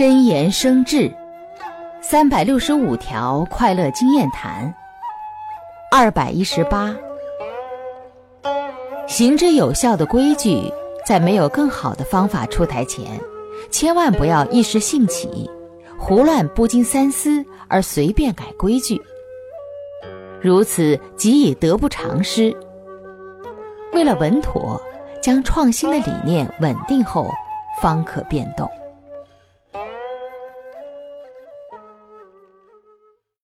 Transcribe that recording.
真言生智三百六十五条快乐经验谈二百一十八。行之有效的规矩在没有更好的方法出台前千万不要一时兴起胡乱不经三思而随便改规矩。如此即已得不偿失。为了稳妥将创新的理念稳定后方可变动